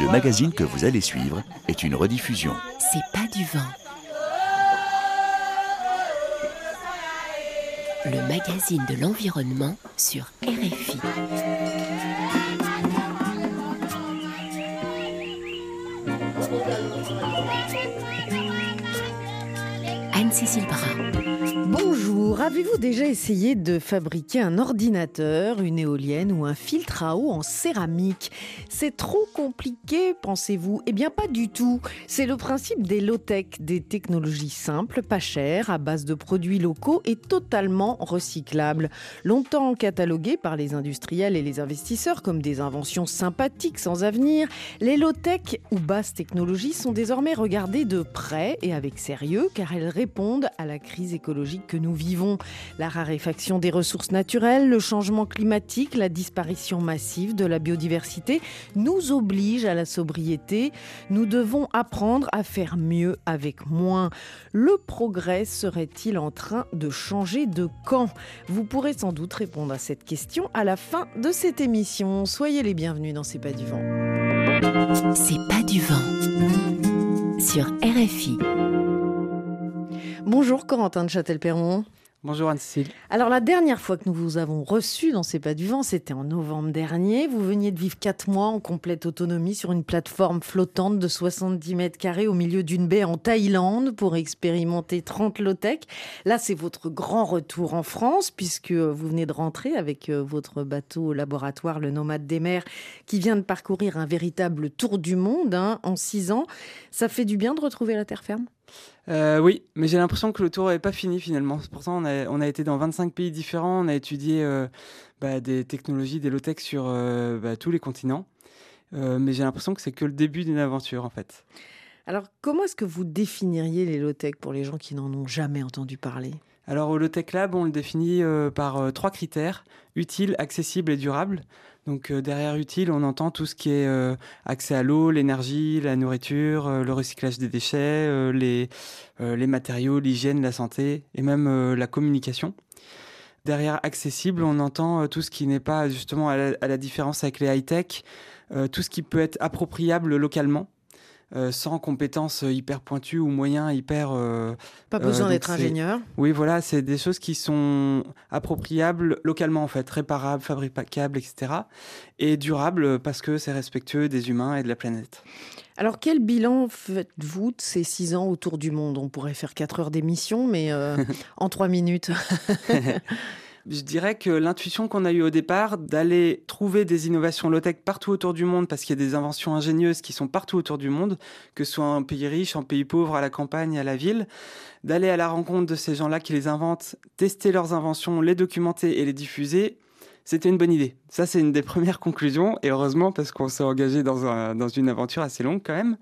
Le magazine que vous allez suivre est une rediffusion. C'est pas du vent. Le magazine de l'environnement sur RFI. Anne-Cécile Bras. Bonjour, avez-vous déjà essayé de fabriquer un ordinateur, une éolienne ou un filtre à eau en céramique? C'est trop compliqué, pensez-vous? Eh bien pas du tout. C'est le principe des low-tech, des technologies simples, pas chères, à base de produits locaux et totalement recyclables. Longtemps cataloguées par les industriels et les investisseurs comme des inventions sympathiques sans avenir, les low-tech ou basses technologies sont désormais regardées de près et avec sérieux car elles répondent à la crise écologique que nous vivons. La raréfaction des ressources naturelles, le changement climatique, la disparition massive de la biodiversité nous obligent à la sobriété. Nous devons apprendre à faire mieux avec moins. Le progrès serait-il en train de changer de camp? Vous pourrez sans doute répondre à cette question à la fin de cette émission. Soyez les bienvenus dans C'est pas du vent. C'est pas du vent sur RFI. Bonjour Corentin de Châtelperron. Bonjour Anne-Cécile. Alors la dernière fois que nous vous avons reçu dans C'est pas du vent, c'était en novembre dernier. Vous veniez de vivre quatre mois en complète autonomie sur une plateforme flottante de 70 mètres carrés au milieu d'une baie en Thaïlande pour expérimenter 30 low-tech. Là, c'est votre grand retour en France puisque vous venez de rentrer avec euh, votre bateau laboratoire, le Nomade des mers, qui vient de parcourir un véritable tour du monde hein, en six ans. Ça fait du bien de retrouver la terre ferme? Euh, oui, mais j'ai l'impression que le tour n'est pas fini finalement. Pourtant, on a, on a été dans 25 pays différents, on a étudié euh, bah, des technologies, des low-tech sur euh, bah, tous les continents. mais j'ai l'impression que c'est que le début d'une aventure en fait. Alors, comment est-ce que vous définiriez les low-tech pour les gens qui n'en ont jamais entendu parler? Alors au Low-Tech Lab, on le définit par trois critères, utile, accessible et durable. Donc euh, derrière utile, on entend tout ce qui est euh, accès à l'eau, l'énergie, la nourriture, euh, le recyclage des déchets, les, les matériaux, l'hygiène, la santé et même la communication. Derrière accessible, on entend tout ce qui n'est pas justement à la, différence avec les high-tech, tout ce qui peut être appropriable localement. Euh, sans compétences hyper pointues ou moyens hyper. Euh, pas besoin euh, d'être ingénieur. Oui, voilà, c'est des choses qui sont appropriables localement en fait, réparables, fabricables, etc. Et durables parce que c'est respectueux des humains et de la planète. Alors, quel bilan faites-vous de ces six ans autour du monde? On pourrait faire quatre heures d'émission, mais en trois minutes. Je dirais que l'intuition qu'on a eue au départ d'aller trouver des innovations low-tech partout autour du monde, parce qu'il y a des inventions ingénieuses qui sont partout autour du monde, que ce soit en pays riche, en pays pauvre, à la campagne, à la ville, d'aller à la rencontre de ces gens-là qui les inventent, tester leurs inventions, les documenter et les diffuser, c'était une bonne idée. Ça, c'est une des premières conclusions, et heureusement parce qu'on s'est engagé dans, dans une aventure assez longue quand même.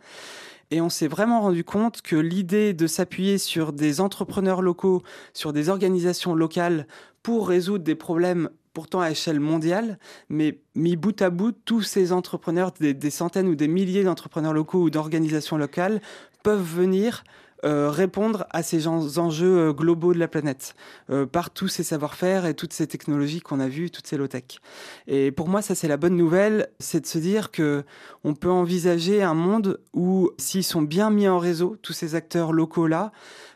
Et on s'est vraiment rendu compte que l'idée de s'appuyer sur des entrepreneurs locaux, sur des organisations locales pour résoudre des problèmes pourtant à échelle mondiale, mais mis bout à bout, tous ces entrepreneurs, des, centaines ou des milliers d'entrepreneurs locaux ou d'organisations locales peuvent venir répondre à ces enjeux euh, globaux de la planète euh, par tous ces savoir-faire et toutes ces technologies qu'on a vues, toutes ces low-tech. Et pour moi, ça c'est la bonne nouvelle, c'est de se dire que on peut envisager un monde où s'ils sont bien mis en réseau, tous ces acteurs locaux là,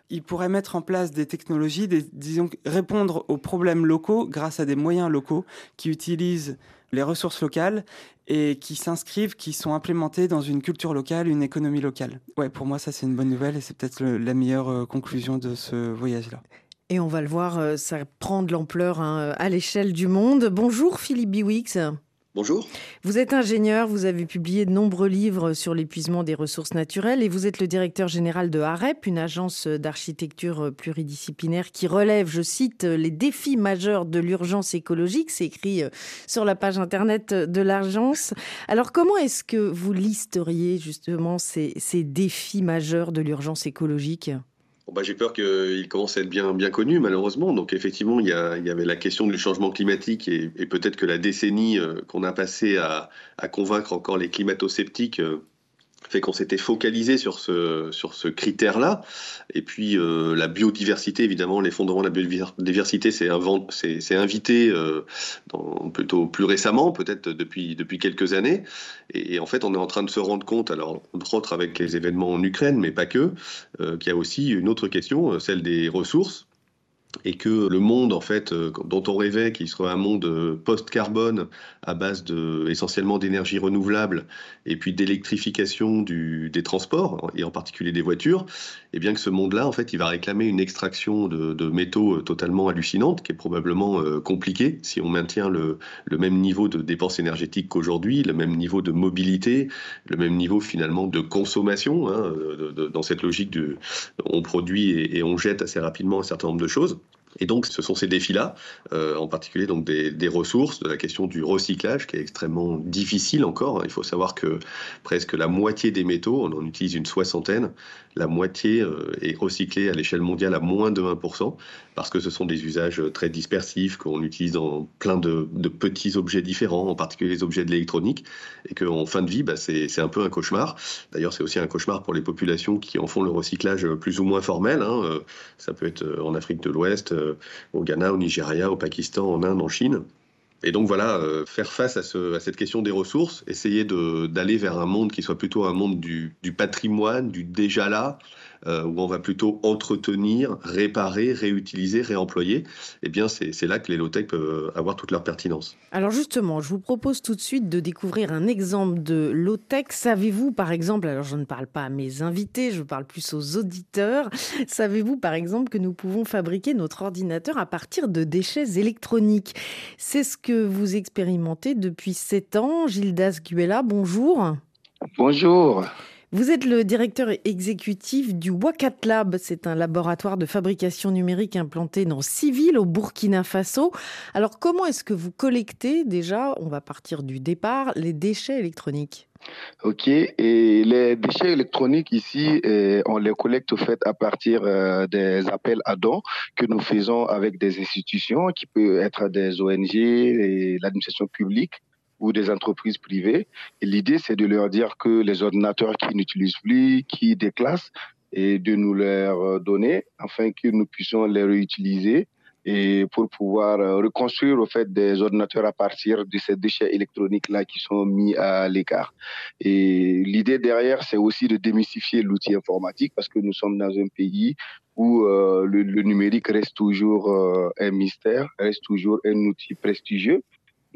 ils pourraient mettre en place des technologies, disons, répondre aux problèmes locaux grâce à des moyens locaux qui utilisent les ressources locales et qui s'inscrivent, qui sont implémentés dans une culture locale, une économie locale. Ouais, pour moi, ça c'est une bonne nouvelle et c'est peut-être la meilleure euh, conclusion de ce voyage-là. Et on va le voir, euh, ça prend de l'ampleur hein, à l'échelle du monde. Bonjour Philippe Biwix. Bonjour. Vous êtes ingénieur, vous avez publié de nombreux livres sur l'épuisement des ressources naturelles et vous êtes le directeur général de AREP, une agence d'architecture pluridisciplinaire qui relève, je cite, les défis majeurs de l'urgence écologique. C'est écrit euh, sur la page internet de l'agence. Alors comment est-ce que vous listeriez justement ces, ces défis majeurs de l'urgence écologique? Bah, j'ai peur qu'il commence à être bien, bien connu, malheureusement. Donc, effectivement, il y, avait la question du changement climatique et, peut-être que la décennie euh, qu'on a passée à, convaincre encore les climato-sceptiques euh, fait qu'on s'était focalisé sur ce, sur ce critère-là. Et puis euh, la biodiversité, évidemment, l'effondrement de la biodiversité, c'est invité euh, plutôt plus récemment, peut-être depuis, depuis quelques années. Et, en fait, on est en train de se rendre compte, alors entre autres avec les événements en Ukraine, mais pas que, euh, qu'il y a aussi une autre question, celle des ressources et que le monde en fait euh, dont on rêvait qu'il serait un monde euh, post-carbone à base essentiellement d'énergie renouvelable et puis d'électrification des transports et en particulier des voitures, et eh bien que ce monde-là en fait il va réclamer une extraction de, métaux euh, totalement hallucinante qui est probablement compliquée si on maintient le, même niveau de dépenses énergétiques qu'aujourd'hui, le même niveau de mobilité, le même niveau finalement de consommation hein, dans cette logique de on produit et on jette assez rapidement un certain nombre de choses. Et donc, ce sont ces défis-là, euh, en particulier donc des, ressources, de la question du recyclage, qui est extrêmement difficile encore. Il faut savoir que presque la moitié des métaux, on en utilise une soixantaine, la moitié euh, est recyclée à l'échelle mondiale à moins de 1%, parce que ce sont des usages très dispersifs, qu'on utilise dans plein de, petits objets différents, en particulier les objets de l'électronique, et qu'en fin de vie, bah, c'est un peu un cauchemar. D'ailleurs, c'est aussi un cauchemar pour les populations qui en font le recyclage plus ou moins formel. Hein. Euh, ça peut être en Afrique de l'Ouest, au Ghana, au Nigeria, au Pakistan, en Inde, en Chine. Et donc voilà, euh, faire face à, cette question des ressources, essayer d'aller vers un monde qui soit plutôt un monde du patrimoine, du déjà là, euh, où on va plutôt entretenir, réparer, réutiliser, réemployer, eh bien c'est là que les low-tech peuvent avoir toute leur pertinence. Alors justement, je vous propose tout de suite de découvrir un exemple de low-tech. Savez-vous par exemple, alors je ne parle pas à mes invités, je parle plus aux auditeurs, savez-vous par exemple que nous pouvons fabriquer notre ordinateur à partir de déchets électroniques? C'est ce que vous expérimentez depuis 7 ans. Gildas Guella, bonjour. Bonjour. Vous êtes le directeur exécutif du Wakat Lab. C'est un laboratoire de fabrication numérique implanté dans six villes au Burkina Faso. Alors, comment est-ce que vous collectez déjà, on va partir du départ, les déchets électroniques? Ok, et les déchets électroniques ici, eh, on les collecte au fait à partir euh, des appels à dons que nous faisons avec des institutions qui peuvent être des ONG l'administration publique ou des entreprises privées. Et l'idée, c'est de leur dire que les ordinateurs qui n'utilisent plus, qui déclassent, et de nous les donner afin que nous puissions les réutiliser et pour pouvoir euh, reconstruire au fait des ordinateurs à partir de ces déchets électroniques là qui sont mis à l'écart. Et l'idée derrière, c'est aussi de démystifier l'outil informatique parce que nous sommes dans un pays où euh, le, numérique reste toujours euh, un mystère, reste toujours un outil prestigieux.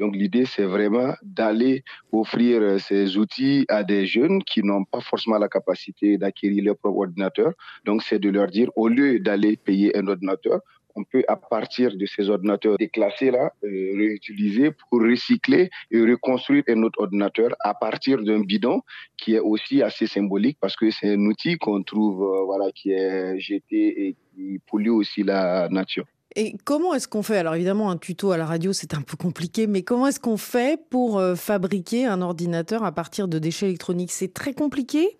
Donc l'idée, c'est vraiment d'aller offrir euh, ces outils à des jeunes qui n'ont pas forcément la capacité d'acquérir leur propre ordinateur. Donc c'est de leur dire, au lieu d'aller payer un ordinateur, on peut, à partir de ces ordinateurs déclassés-là, euh, réutiliser pour recycler et reconstruire un autre ordinateur à partir d'un bidon qui est aussi assez symbolique parce que c'est un outil qu'on trouve, euh, voilà, qui est jeté et qui pollue aussi la nature. Et comment est-ce qu'on fait? Alors évidemment, un tuto à la radio, c'est un peu compliqué, mais comment est-ce qu'on fait pour euh, fabriquer un ordinateur à partir de déchets électroniques? C'est très compliqué?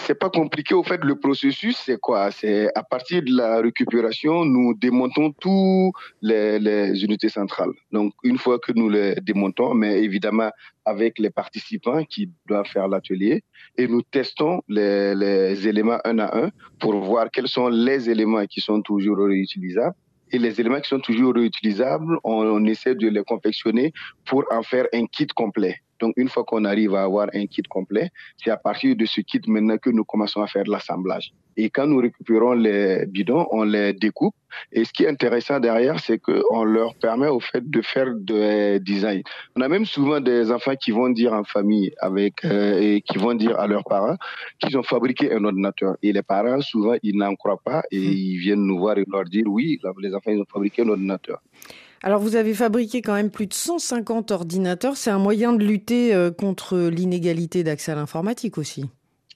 C'est pas compliqué. Au fait, le processus, c'est quoi? C'est à partir de la récupération, nous démontons tous les, unités centrales. Donc, une fois que nous les démontons, mais évidemment avec les participants qui doivent faire l'atelier, et nous testons les, les éléments un à un pour voir quels sont les éléments qui sont toujours réutilisables et les éléments qui sont toujours réutilisables, on, essaie de les confectionner pour en faire un kit complet. Donc, une fois qu'on arrive à avoir un kit complet, c'est à partir de ce kit maintenant que nous commençons à faire l'assemblage. Et quand nous récupérons les bidons, on les découpe. Et ce qui est intéressant derrière, c'est qu'on leur permet au fait de faire des designs. On a même souvent des enfants qui vont dire en famille avec euh, et qui vont dire à leurs parents qu'ils ont fabriqué un ordinateur. Et les parents, souvent, ils n'en croient pas et hmm. ils viennent nous voir et leur dire oui, les enfants, ils ont fabriqué un ordinateur. Alors vous avez fabriqué quand même plus de 150 ordinateurs. C'est un moyen de lutter euh, contre l'inégalité d'accès à l'informatique aussi.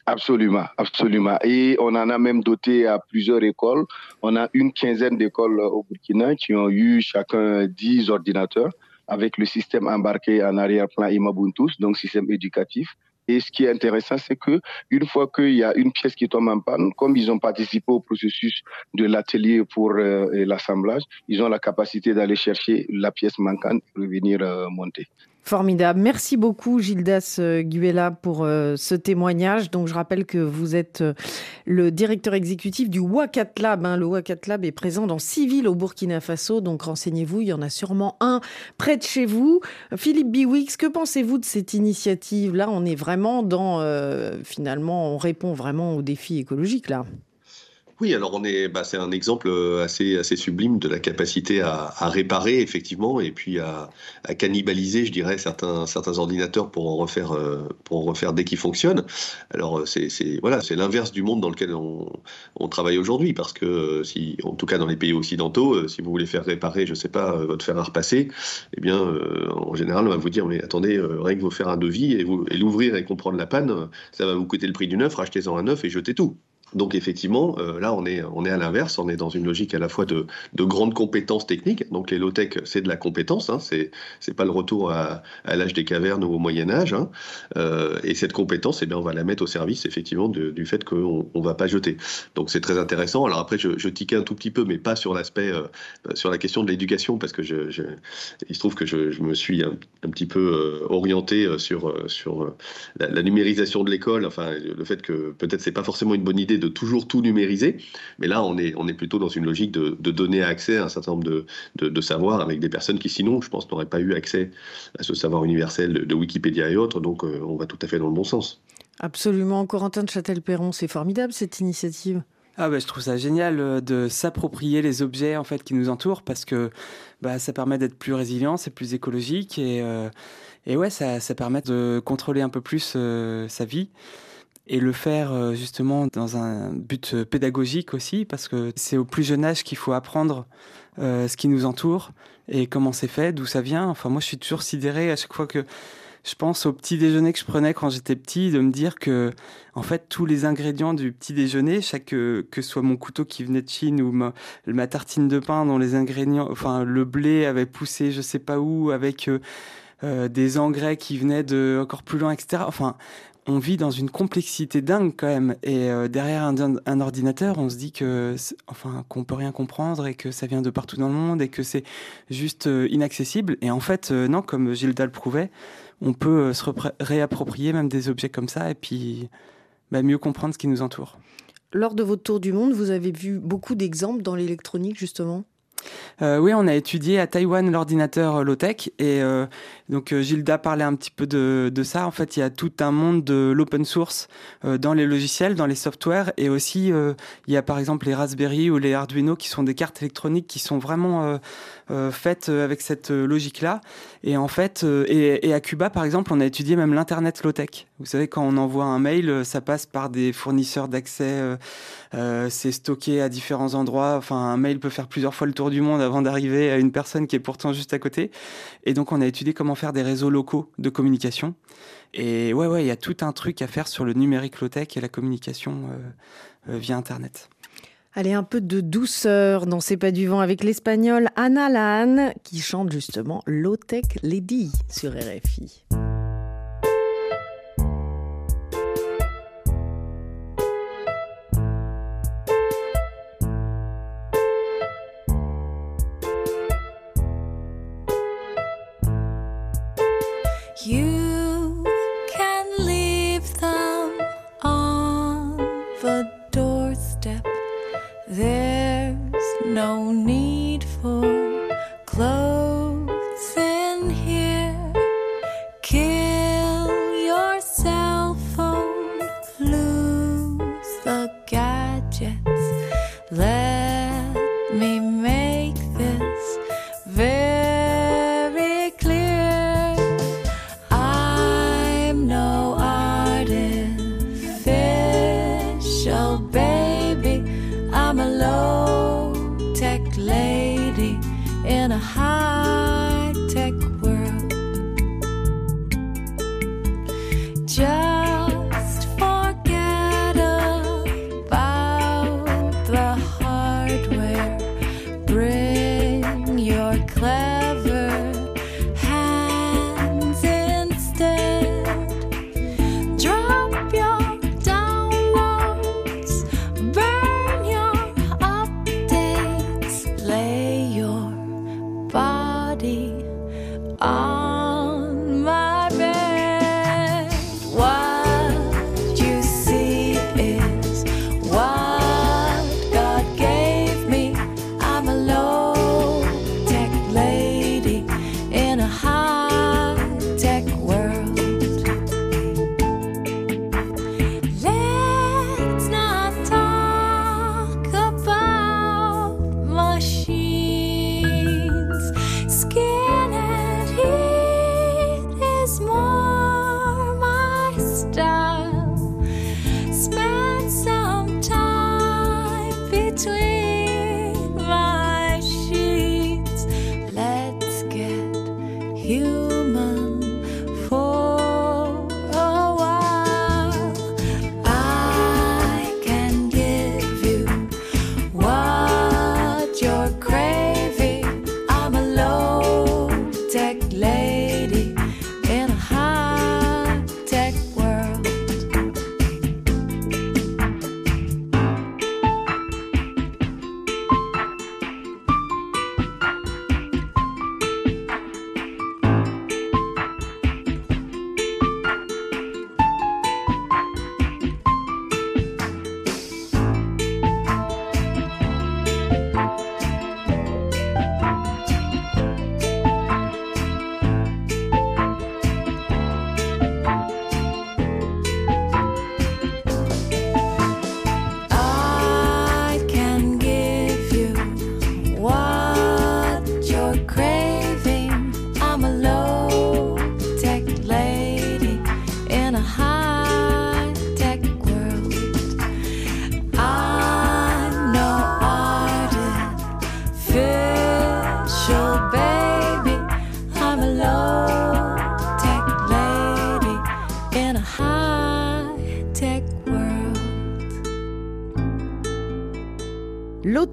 Absolument, absolument. Et on en a même doté à plusieurs écoles. On a une quinzaine d'écoles au Burkina qui ont eu chacun 10 ordinateurs avec le système embarqué en arrière-plan Imabuntus, donc système éducatif. Et ce qui est intéressant, c'est que une fois qu'il y a une pièce qui tombe en panne, comme ils ont participé au processus de l'atelier pour euh, l'assemblage, ils ont la capacité d'aller chercher la pièce manquante et revenir euh, monter. Formidable. Merci beaucoup Gildas euh, Guela pour euh, ce témoignage. Donc je rappelle que vous êtes euh, le directeur exécutif du Wakat Lab. Hein. Le Wakat Lab est présent dans six villes au Burkina Faso. Donc renseignez-vous, il y en a sûrement un près de chez vous. Philippe Biwix, que pensez-vous de cette initiative? Là, on est vraiment dans finalement, on répond vraiment aux défis écologiques là. Oui, alors on est, bah, c'est un exemple euh, assez, assez sublime de la capacité à, réparer effectivement et puis à, cannibaliser, je dirais, certains, certains ordinateurs pour en refaire, euh, pour en refaire dès qu'ils fonctionnent. Alors euh, c'est, voilà, c'est l'inverse du monde dans lequel on, travaille aujourd'hui parce que si, en tout cas dans les pays occidentaux, si vous voulez faire réparer, je sais pas, votre fer à repasser, eh bien, en général, on va vous dire mais attendez, rien que vous faire un devis et, l'ouvrir et comprendre la panne, ça va vous coûter le prix du neuf, rachetez-en un neuf et jetez tout. Donc effectivement, euh, là on est, on est à l'inverse, on est dans une logique à la fois de, de grandes compétences techniques. Donc les low-tech, c'est de la compétence, hein, c'est, pas le retour à, l'âge des cavernes ou au Moyen Âge. Hein. Euh, et cette compétence, eh bien, on va la mettre au service effectivement du fait qu'on ne va pas jeter. Donc c'est très intéressant. Alors après, je, je tiquais un tout petit peu, mais pas sur l'aspect, euh, sur la question de l'éducation, parce que je, il se trouve que je, me suis un, petit peu orienté sur, sur la, la numérisation de l'école. Enfin, le fait que peut-être c'est pas forcément une bonne idée de toujours tout numériser. Mais là, on est, on est plutôt dans une logique de, donner accès à un certain nombre de, de, savoirs avec des personnes qui, sinon, je pense, n'auraient pas eu accès à ce savoir universel de, Wikipédia et autres. Donc, euh, on va tout à fait dans le bon sens. Absolument. Corentin de Châtel-Perron, c'est formidable cette initiative. Ah bah, je trouve ça génial euh, de s'approprier les objets en fait qui nous entourent parce que bah, ça permet d'être plus résilient, c'est plus écologique et, euh, et ouais ça, ça, permet de contrôler un peu plus sa vie et le faire euh, justement dans un but euh, pédagogique aussi, parce que c'est au plus jeune âge qu'il faut apprendre euh, ce qui nous entoure et comment c'est fait, d'où ça vient. Enfin, moi, je suis toujours sidéré à chaque fois que je pense au petit déjeuner que je prenais quand j'étais petit, de me dire que, en fait, tous les ingrédients du petit déjeuner, chaque que ce soit mon couteau qui venait de Chine ou ma, tartine de pain dont les ingrédients, enfin, le blé avait poussé, je sais pas où, avec des engrais qui venaient de encore plus loin, etc. Enfin, on vit dans une complexité dingue quand même. Et euh, derrière un, ordinateur, on se dit que, enfin, qu'on peut rien comprendre et que ça vient de partout dans le monde et que c'est juste euh, inaccessible. Et en fait, euh, non, comme Gilda le prouvait, on peut se réapproprier même des objets comme ça et puis bah, mieux comprendre ce qui nous entoure. Lors de votre tour du monde, vous avez vu beaucoup d'exemples dans l'électronique justement? Euh, oui, on a étudié à Taïwan l'ordinateur euh, low-tech et euh, donc Gilda parlait un petit peu de, ça. En fait, il y a tout un monde de l'open source dans les logiciels, dans les softwares et aussi il y a par exemple les Raspberry ou les Arduino qui sont des cartes électroniques qui sont vraiment faites avec cette logique-là. Et en fait, et, et, à Cuba par exemple, on a étudié même l'internet low-tech. Vous savez, quand on envoie un mail, ça passe par des fournisseurs d'accès, c'est stocké à différents endroits. Enfin, un mail peut faire plusieurs fois le tour du monde avant d'arriver à une personne qui est pourtant juste à côté. Et donc, on a étudié comment faire des réseaux locaux de communication. Et ouais, ouais, il y a tout un truc à faire sur le numérique low-tech et la communication euh, euh, via Internet. Allez, un peu de douceur dans C'est pas du vent avec l'espagnol Anna Lan qui chante justement Low Tech Lady sur RFI. no need.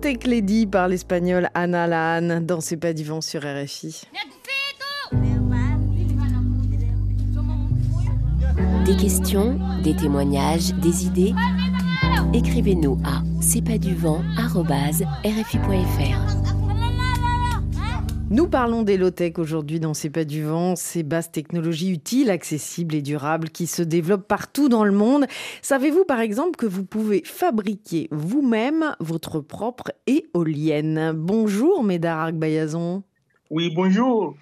Lotec Lady par l'espagnol Anna Lahan dans C'est pas du vent sur RFI. Des questions, des témoignages, des idées Écrivez-nous à c'est pas du vent. Nous parlons des low-tech aujourd'hui dans C'est pas du vent, ces basses technologies utiles, accessibles et durables qui se développent partout dans le monde. Savez-vous par exemple que vous pouvez fabriquer vous-même votre propre éolienne? Bonjour Médard Bayazon. Oui, bonjour.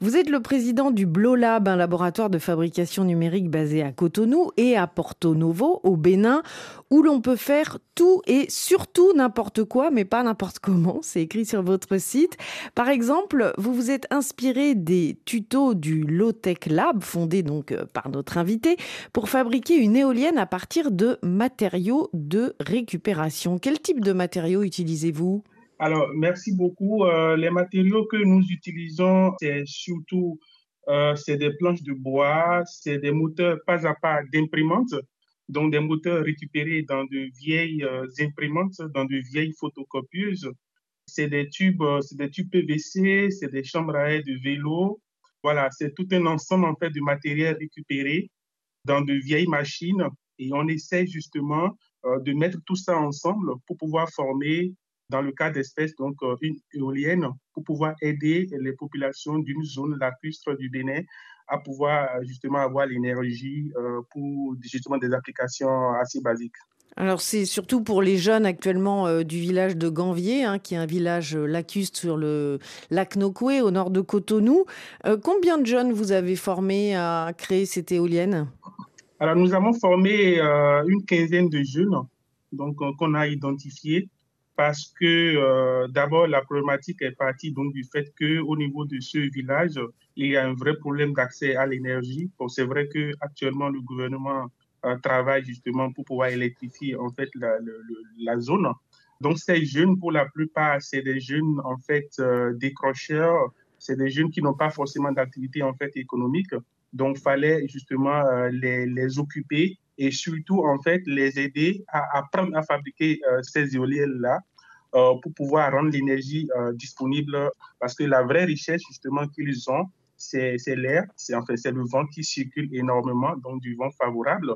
Vous êtes le président du Blolab, un laboratoire de fabrication numérique basé à Cotonou et à Porto Novo, au Bénin, où l'on peut faire tout et surtout n'importe quoi, mais pas n'importe comment. C'est écrit sur votre site. Par exemple, vous vous êtes inspiré des tutos du Low Tech Lab, fondé donc euh, par notre invité, pour fabriquer une éolienne à partir de matériaux de récupération. Quel type de matériaux utilisez-vous? Alors, merci beaucoup. Euh, les matériaux que nous utilisons, c'est surtout euh, c'est des planches de bois, c'est des moteurs pas à pas d'imprimantes, donc des moteurs récupérés dans de vieilles euh, imprimantes, dans de vieilles photocopieuses. C'est des tubes, c'est des tubes PVC, c'est des chambres à air de vélo. Voilà, c'est tout un ensemble en fait de matériel récupéré dans de vieilles machines et on essaie justement de mettre tout ça ensemble pour pouvoir former dans le cas d'espèces, donc euh, une éolienne, pour pouvoir aider les populations d'une zone lacustre du Bénin à pouvoir euh, justement avoir l'énergie euh, pour justement des applications assez basiques. Alors c'est surtout pour les jeunes actuellement du village de Ganvier, hein, qui est un village lacustre sur le lac Nokoué au nord de Cotonou. combien de jeunes vous avez formés à créer cette éolienne? Alors nous avons formé une quinzaine de jeunes donc qu'on a identifiés parce que euh, d'abord la problématique est partie donc du fait que au niveau de ce village il y a un vrai problème d'accès à l'énergie. C'est vrai que actuellement le gouvernement euh, travaille justement pour pouvoir électrifier en fait la, zone. Donc ces jeunes pour la plupart c'est des jeunes en fait euh, décrocheurs, c'est des jeunes qui n'ont pas forcément d'activité en fait économique. Donc fallait justement les occuper et surtout en fait les aider à apprendre à fabriquer euh, ces éoliennes là euh, pour pouvoir rendre l'énergie euh, disponible. Parce que la vraie richesse justement qu'ils ont c'est l'air c'est en fait c'est le vent qui circule énormément donc du vent favorable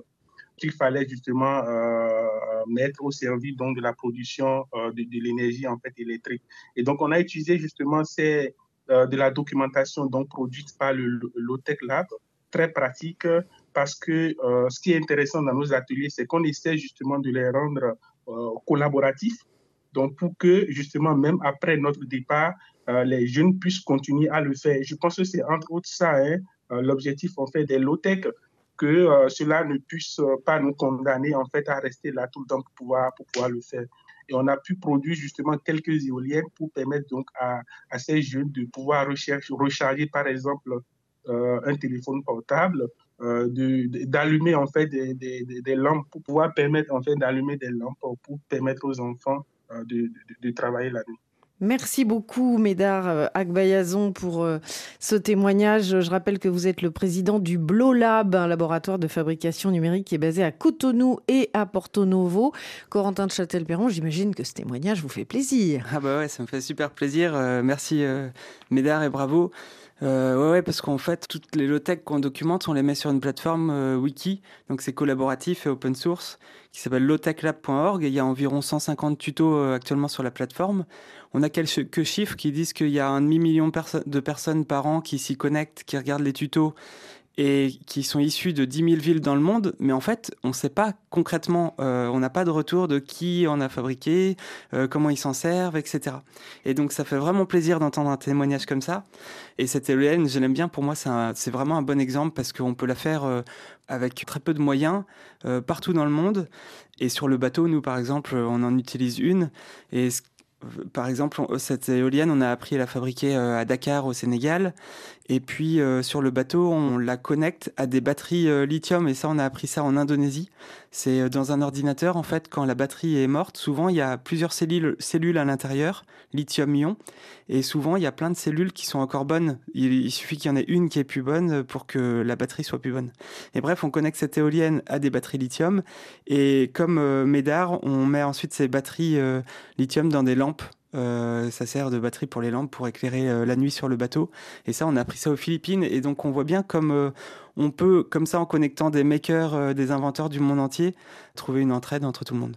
qu'il fallait justement mettre au service donc de la production de, l'énergie en fait électrique. Et donc on a utilisé justement ces de la documentation donc produite par le Lotec Lab très pratique parce que euh, ce qui est intéressant dans nos ateliers, c'est qu'on essaie justement de les rendre euh, collaboratifs. Donc, pour que justement, même après notre départ, euh, les jeunes puissent continuer à le faire. Je pense que c'est entre autres ça, hein, l'objectif en fait des low-tech, que cela ne puisse pas nous condamner en fait à rester là tout le temps pour pouvoir, pour pouvoir le faire. Et on a pu produire justement quelques éoliennes pour permettre donc à, ces jeunes de pouvoir recharger par exemple un téléphone portable euh, d'allumer en fait des, des, des, lampes pour pouvoir permettre en fait d'allumer des lampes pour permettre aux enfants euh, de, de, travailler la nuit. Merci beaucoup, Médard euh, Agbayazon, pour ce témoignage. Je rappelle que vous êtes le président du Blolab, un laboratoire de fabrication numérique qui est basé à Cotonou et à Porto Novo. Corentin de Châtel-Perron, j'imagine que ce témoignage vous fait plaisir. Ah bah ouais, ça me fait super plaisir. merci, Médard, et bravo. Euh, ouais, parce qu'en fait, toutes les low-tech qu'on documente, on les met sur une plateforme euh, wiki, donc c'est collaboratif et open source, qui s'appelle lowtechlab.org, il y a environ 150 tutos euh, actuellement sur la plateforme. On a quelques chiffres qui disent qu'il y a un demi-million de personnes par an qui s'y connectent, qui regardent les tutos et qui sont issus de 10 000 villes dans le monde, mais en fait, on ne sait pas concrètement, euh, on n'a pas de retour de qui en a fabriqué, euh, comment ils s'en servent, etc. Et donc, ça fait vraiment plaisir d'entendre un témoignage comme ça. Et cette éolienne, je l'aime bien, pour moi, c'est vraiment un bon exemple parce qu'on peut la faire euh, avec très peu de moyens partout dans le monde. Et sur le bateau, nous, par exemple, on en utilise une. Et par exemple, cette éolienne, on a appris à la fabriquer à Dakar, au Sénégal. Et puis sur le bateau, on la connecte à des batteries lithium et ça, on a appris ça en Indonésie. C'est dans un ordinateur, en fait, quand la batterie est morte, souvent il y a plusieurs cellules, à l'intérieur, lithium-ion, et souvent il y a plein de cellules qui sont encore bonnes. Il, suffit qu'il y en ait une qui est plus bonne pour que la batterie soit plus bonne. Et bref, on connecte cette éolienne à des batteries lithium, et comme Médard, on met ensuite ces batteries lithium dans des lampes euh, ça sert de batterie pour les lampes pour éclairer euh, la nuit sur le bateau. Et ça, on a appris ça aux Philippines. Et donc, on voit bien comme euh, on peut, comme ça, en connectant des makers, des inventeurs du monde entier, trouver une entraide entre tout le monde.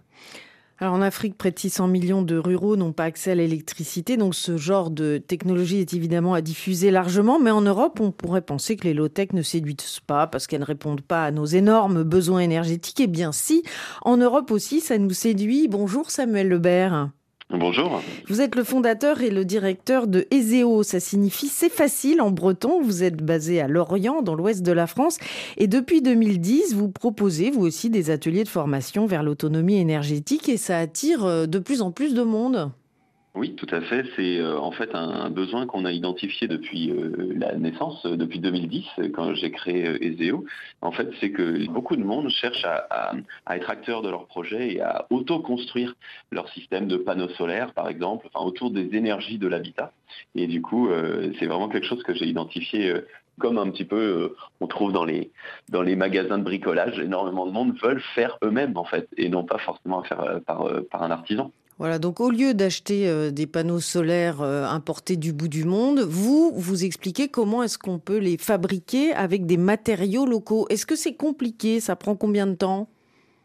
Alors en Afrique, près de 600 millions de ruraux n'ont pas accès à l'électricité, donc ce genre de technologie est évidemment à diffuser largement, mais en Europe, on pourrait penser que les low-tech ne séduisent pas parce qu'elles ne répondent pas à nos énormes besoins énergétiques. Eh bien si, en Europe aussi, ça nous séduit. Bonjour Samuel Lebert. Bonjour. Vous êtes le fondateur et le directeur de Ezeo. Ça signifie c'est facile en breton. Vous êtes basé à Lorient, dans l'ouest de la France. Et depuis 2010, vous proposez, vous aussi, des ateliers de formation vers l'autonomie énergétique et ça attire euh, de plus en plus de monde. Oui, tout à fait. C'est euh, en fait un, besoin qu'on a identifié depuis euh, la naissance, euh, depuis 2010, quand j'ai créé Ezeo. En fait, c'est que beaucoup de monde cherche à, être acteur de leur projet et à auto-construire leur système de panneaux solaires, par exemple, autour des énergies de l'habitat. Et du coup, c'est vraiment quelque chose que j'ai identifié comme un petit peu on trouve dans les magasins de bricolage, énormément de monde veulent faire eux-mêmes en fait, et non pas forcément faire par un artisan. Voilà, donc au lieu d'acheter euh, des panneaux solaires euh, importés du bout du monde, vous, vous expliquez comment est-ce qu'on peut les fabriquer avec des matériaux locaux. Est-ce que c'est compliqué? Ça prend combien de temps?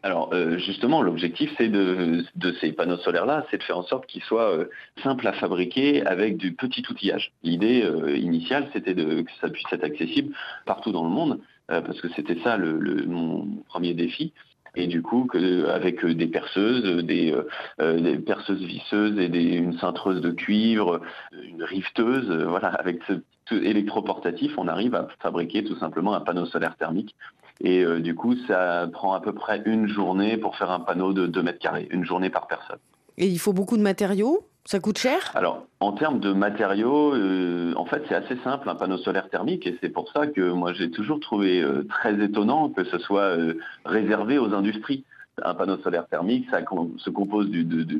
Alors euh, justement, l'objectif c'est de, ces panneaux solaires-là, c'est de faire en sorte qu'ils soient simples à fabriquer avec du petit outillage. L'idée initiale, c'était que ça puisse être accessible partout dans le monde, parce que c'était ça le, mon premier défi. Et du coup, avec des perceuses, des, euh, perceuses visseuses et une cintreuse de cuivre, une rifteuse, euh, voilà, avec ce électroportatif, on arrive à fabriquer tout simplement un panneau solaire thermique. Et euh, du coup, ça prend à peu près une journée pour faire un panneau de 2 mètres carrés, une journée par personne. Et il faut beaucoup de matériaux? Ça coûte cher? Alors, en termes de matériaux, euh, en fait, c'est assez simple, un panneau solaire thermique, et c'est pour ça que moi, j'ai toujours trouvé euh, très étonnant que ce soit euh, réservé aux industries un panneau solaire thermique, ça se compose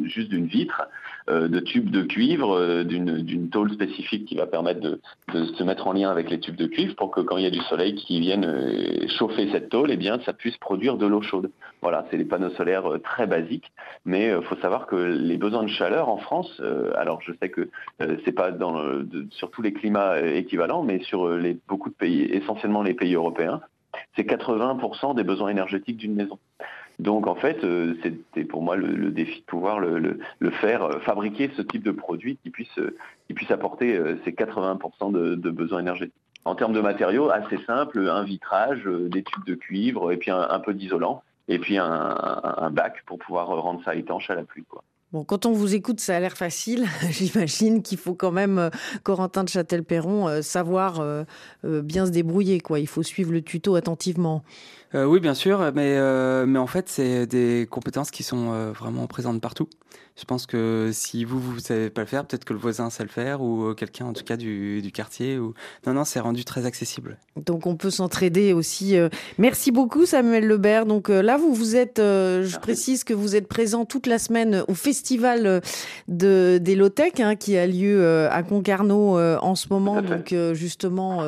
juste d'une vitre, euh, de tubes de cuivre, euh, d'une tôle spécifique qui va permettre de, se mettre en lien avec les tubes de cuivre pour que quand il y a du soleil qui vienne euh, chauffer cette tôle, eh bien, ça puisse produire de l'eau chaude. Voilà, c'est des panneaux solaires très basiques, mais il faut savoir que les besoins de chaleur en France, alors je sais que c'est pas sur tous les climats équivalents, mais sur beaucoup de pays, essentiellement les pays européens, c'est 80% des besoins énergétiques d'une maison. Donc en fait, euh, c'était pour moi le, défi de pouvoir le, faire, euh, fabriquer ce type de produit qui puisse, euh, qui puisse apporter ces 80% de, besoins énergétiques. En termes de matériaux, assez simple, un vitrage, des tubes de cuivre et puis un, peu d'isolant et puis un, bac pour pouvoir rendre ça étanche à la pluie. Bon, quand on vous écoute, ça a l'air facile. J'imagine qu'il faut quand même, Corentin de Châtel-Perron, savoir bien se débrouiller. Il faut suivre le tuto attentivement. Euh, oui, bien sûr, mais, euh, mais en fait, c'est des compétences qui sont euh, vraiment présentes partout. Je pense que si vous, vous ne savez pas le faire, peut-être que le voisin sait le faire ou quelqu'un, en tout cas, du, du quartier. Ou... Non, non, c'est rendu très accessible. Donc, on peut s'entraider aussi. Merci beaucoup, Samuel Lebert. Donc là, vous, vous êtes, je précise que vous êtes présent toute la semaine au festival de, des Lotec, hein, qui a lieu à Concarneau en ce moment. Donc, justement,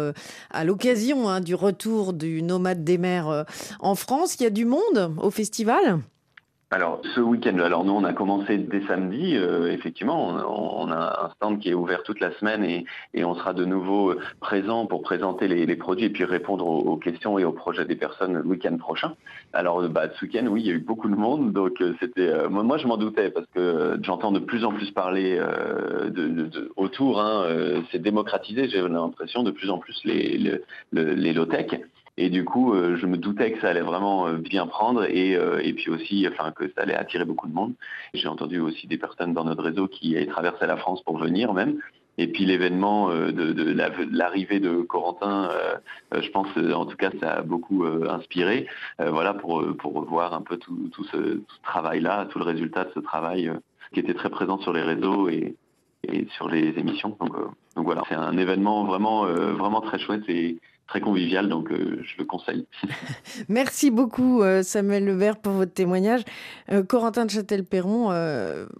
à l'occasion hein, du retour du nomade des mers en France, il y a du monde au festival? Alors, ce week-end, alors nous, on a commencé dès samedi. Euh, effectivement, on, a un stand qui est ouvert toute la semaine et, on sera de nouveau euh, présent pour présenter les, produits et puis répondre aux, questions et aux projets des personnes le week-end prochain. Alors, bah, ce week-end, oui, il y a eu beaucoup de monde. Donc, euh, c'était. moi, je m'en doutais parce que j'entends de plus en plus parler autour. Hein, c'est démocratisé, j'ai l'impression, de plus en plus les, les low-tech. Et du coup, euh, je me doutais que ça allait vraiment euh, bien prendre et, euh, et puis aussi enfin, que ça allait attirer beaucoup de monde. J'ai entendu aussi des personnes dans notre réseau qui traversé la France pour venir même. Et puis l'événement de, l'arrivée de Corentin, je pense en tout cas ça a beaucoup inspiré. voilà pour, pour voir un peu tout, tout ce travail-là, tout le résultat de ce travail qui était très présent sur les réseaux et, et sur les émissions. Donc, donc voilà, c'est un événement vraiment, vraiment très chouette et très convivial, donc euh, je le conseille. Merci beaucoup euh, Samuel Lebert pour votre témoignage. Euh, Corentin de Châtel-Perron,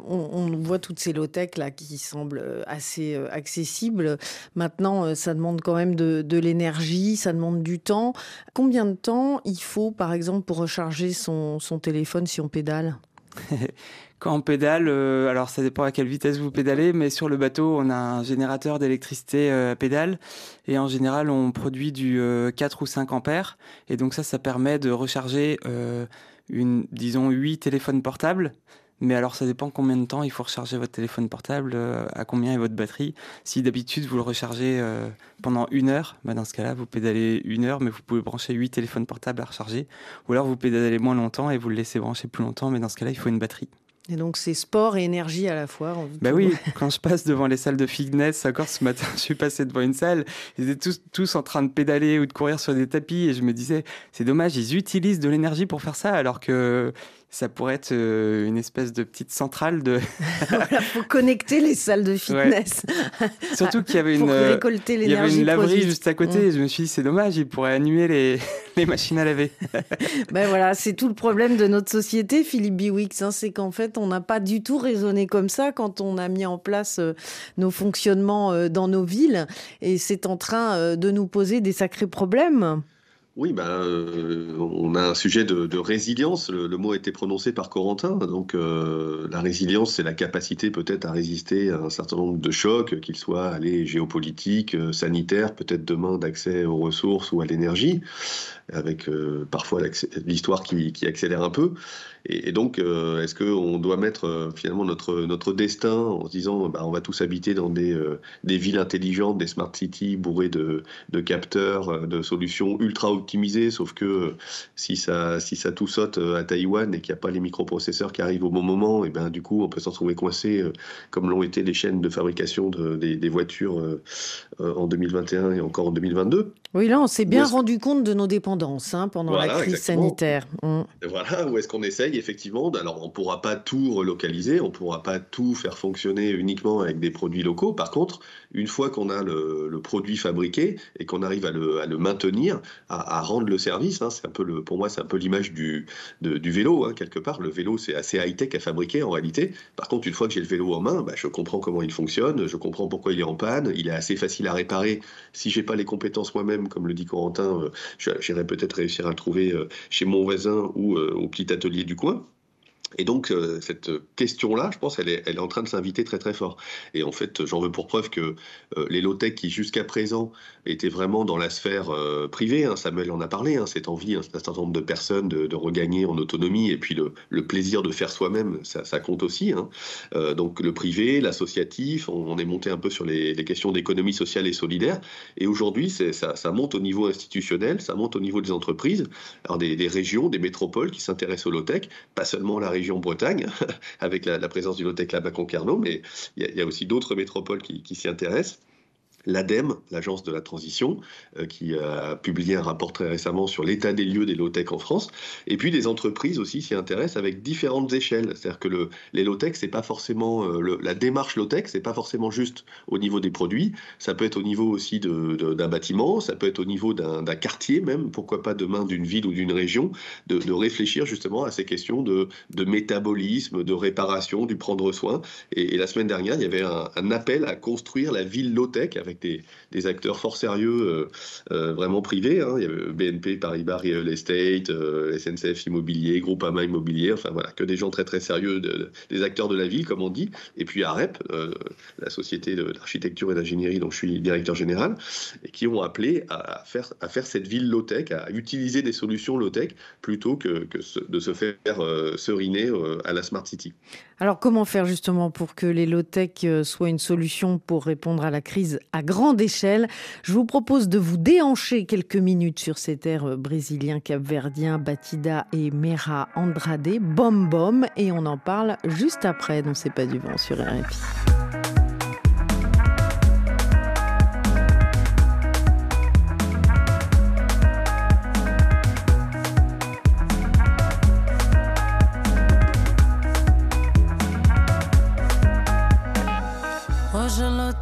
on, voit toutes ces low-tech là qui semblent assez accessibles. Maintenant, ça demande quand même de, de l'énergie, ça demande du temps. Combien de temps il faut, par exemple, pour recharger son, son téléphone si on pédale? Quand on pédale, euh, alors ça dépend à quelle vitesse vous pédalez, mais sur le bateau, on a un générateur d'électricité euh, à pédale et en général, on produit du 4 euh, ou 5 ampères et donc ça, ça permet de recharger une, disons, 8 téléphones portables. Mais alors, ça dépend combien de temps il faut recharger votre téléphone portable, à combien est votre batterie. Si d'habitude vous le rechargez pendant une heure, bah dans ce cas-là, vous pédalez une heure, mais vous pouvez brancher 8 téléphones portables à recharger. Ou alors vous pédalez moins longtemps et vous le laissez brancher plus longtemps, mais dans ce cas-là, il faut une batterie. Et donc c'est sport et énergie à la fois. Bah oui, quand je passe devant les salles de fitness, encore ce matin, je suis passé devant une salle, ils étaient tous, tous en train de pédaler ou de courir sur des tapis et je me disais, c'est dommage, ils utilisent de l'énergie pour faire ça alors que ça pourrait être euh, une espèce de petite centrale de. voilà, faut connecter les salles de fitness. Surtout qu'il y avait une, euh, récolter il y avait une laverie juste à côté. Mm. Et je me suis dit, c'est dommage, ils pourraient annuler les, les machines à laver. ben voilà, c'est tout le problème de notre société, Philippe Biwix. Hein, c'est qu'en fait, on n'a pas du tout raisonné comme ça quand on a mis en place euh, nos fonctionnements dans nos villes. Et c'est en train de nous poser des sacrés problèmes. Oui, euh, on a un sujet de, résilience. Le, mot a été prononcé par Corentin. Donc, euh, la résilience, c'est la capacité peut-être à résister à un certain nombre de chocs, qu'ils soient allés géopolitiques, euh, sanitaires, peut-être demain d'accès aux ressources ou à l'énergie, avec parfois l'histoire qui, qui, accélère un peu. Et, donc, euh, est-ce qu'on doit mettre euh, finalement notre, notre destin en se disant bah, on va tous habiter dans des, euh, des villes intelligentes, des smart cities bourrées de, de capteurs, de solutions ultra optimisées, sauf que si ça, si ça tout saute à Taïwan et qu'il n'y a pas les microprocesseurs qui arrivent au bon moment, et ben du coup on peut s'en trouver coincé comme l'ont été les chaînes de fabrication de, des, des, voitures en 2021 et encore en 2022. Oui, là on s'est bien rendu compte de nos dépendances hein, pendant la crise sanitaire. Mmh. Voilà, où est-ce qu'on essaye effectivement, alors on ne pourra pas tout relocaliser, on ne pourra pas tout faire fonctionner uniquement avec des produits locaux. Par contre, une fois qu'on a le, produit fabriqué et qu'on arrive à le, maintenir, à, rendre le service, hein, c'est un peu le, pour moi c'est un peu l'image du, du vélo hein, quelque part. Le vélo c'est assez high tech à fabriquer en réalité. Par contre, une fois que j'ai le vélo en main, bah, je comprends comment il fonctionne, je comprends pourquoi il est en panne, il est assez facile à réparer. Si j'ai pas les compétences moi-même, comme le dit Corentin, euh, j'irai peut-être réussir à le trouver euh, chez mon voisin ou euh, au petit atelier du coin. Et donc, euh, cette question-là, je pense, elle est, en train de s'inviter très très fort. Et en fait, j'en veux pour preuve que euh, les low-tech qui jusqu'à présent étaient vraiment dans la sphère euh, privée, hein, Samuel en a parlé, hein, cette envie, hein, un certain nombre de personnes de, regagner en autonomie, et puis le, plaisir de faire soi-même, ça, compte aussi. Hein. donc le privé, l'associatif, on, est monté un peu sur les, questions d'économie sociale et solidaire. Et aujourd'hui, ça, ça, monte au niveau institutionnel, ça monte au niveau des entreprises, alors des, régions, des métropoles qui s'intéressent au low-tech, pas seulement la région Bretagne, avec la, présence du Lotec là-bas Concarneau, mais il y, a aussi d'autres métropoles qui s'y intéressent l'ADEME, l'Agence de la transition, euh, qui a publié un rapport très récemment sur l'état des lieux des low-tech en France. Et puis des entreprises aussi s'y intéressent avec différentes échelles. C'est-à-dire que le, les low-tech, c'est pas forcément euh, la démarche low-tech, c'est pas forcément juste au niveau des produits. Ça peut être au niveau aussi d'un bâtiment, ça peut être au niveau d'un quartier même, pourquoi pas demain d'une ville ou d'une région, de, réfléchir justement à ces questions de, de, métabolisme, de réparation, du prendre soin. Et, la semaine dernière, il y avait un, un appel à construire la ville low-tech avec des, acteurs fort sérieux, euh, euh, vraiment privés. Hein. Il y avait BNP, Paribas, Real Estate, euh, SNCF Immobilier, Groupama Immobilier, enfin voilà, que des gens très très sérieux, des acteurs de la ville, comme on dit. Et puis AREP, la société d'architecture et d'ingénierie dont je suis directeur général, et qui ont appelé à faire, cette ville low-tech, à utiliser des solutions low-tech plutôt que, de se faire seriner à la Smart City. Alors comment faire justement pour que les low-tech soient une solution pour répondre à la crise à grande échelle. Je vous propose de vous déhancher quelques minutes sur ces terres brésiliens, capverdiens, Batida et Mera Andrade, Bom Bom, et on en parle juste après dans C'est pas du vent sur RFI.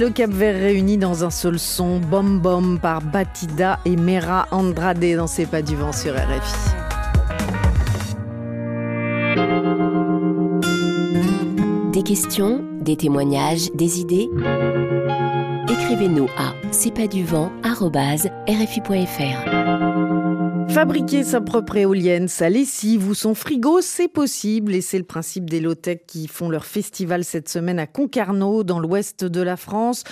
Le Cap Vert réunis dans un seul son, Bom Bom par Batida et Mera Andrade dans C'est pas du vent sur RFI. Des questions, des témoignages, des idées? Écrivez-nous à c'est pas du vent Fabriquer sa propre éolienne, sa lessive ou son frigo, c'est possible et c'est le principe des low-tech qui font leur festival cette semaine à Concarneau, dans l'ouest de la France.